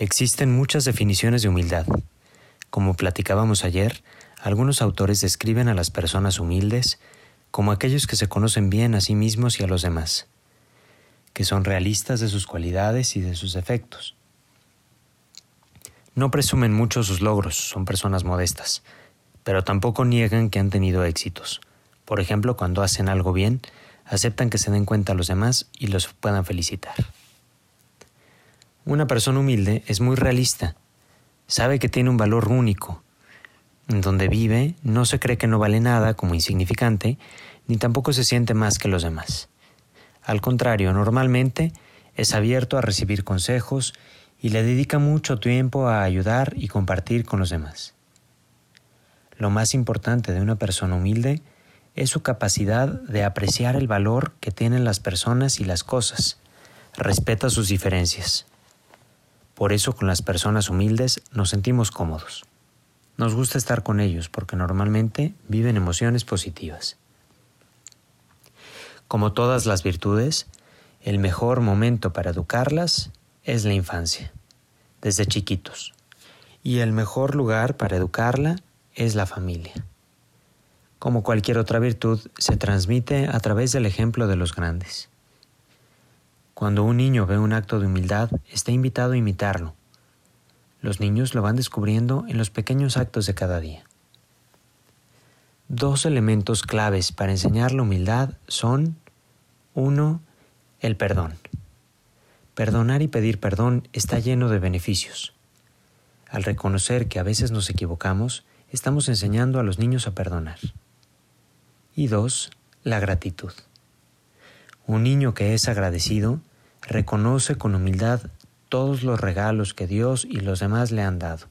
Existen muchas definiciones de humildad. Como platicábamos ayer, algunos autores describen a las personas humildes como aquellos que se conocen bien a sí mismos y a los demás, que son realistas de sus cualidades y de sus defectos. No presumen mucho sus logros, son personas modestas, pero tampoco niegan que han tenido éxitos. Por ejemplo, cuando hacen algo bien, aceptan que se den cuenta a los demás y los puedan felicitar. Una persona humilde es muy realista, sabe que tiene un valor único. En donde vive no se cree que no vale nada como insignificante, ni tampoco se siente más que los demás. Al contrario, normalmente es abierto a recibir consejos y le dedica mucho tiempo a ayudar y compartir con los demás. Lo más importante de una persona humilde es su capacidad de apreciar el valor que tienen las personas y las cosas, respeta sus diferencias. Por eso con las personas humildes nos sentimos cómodos. Nos gusta estar con ellos porque normalmente viven emociones positivas. Como todas las virtudes, el mejor momento para educarlas es la infancia, desde chiquitos. Y el mejor lugar para educarla es la familia. Como cualquier otra virtud, se transmite a través del ejemplo de los grandes. Cuando un niño ve un acto de humildad, está invitado a imitarlo. Los niños lo van descubriendo en los pequeños actos de cada día. Dos elementos claves para enseñar la humildad son, uno, el perdón. Perdonar y pedir perdón está lleno de beneficios. Al reconocer que a veces nos equivocamos, estamos enseñando a los niños a perdonar. Y dos, la gratitud. Un niño que es agradecido reconoce con humildad todos los regalos que Dios y los demás le han dado,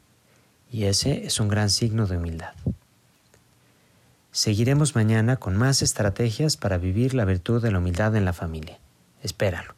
y ese es un gran signo de humildad. Seguiremos mañana con más estrategias para vivir la virtud de la humildad en la familia. Espéralo.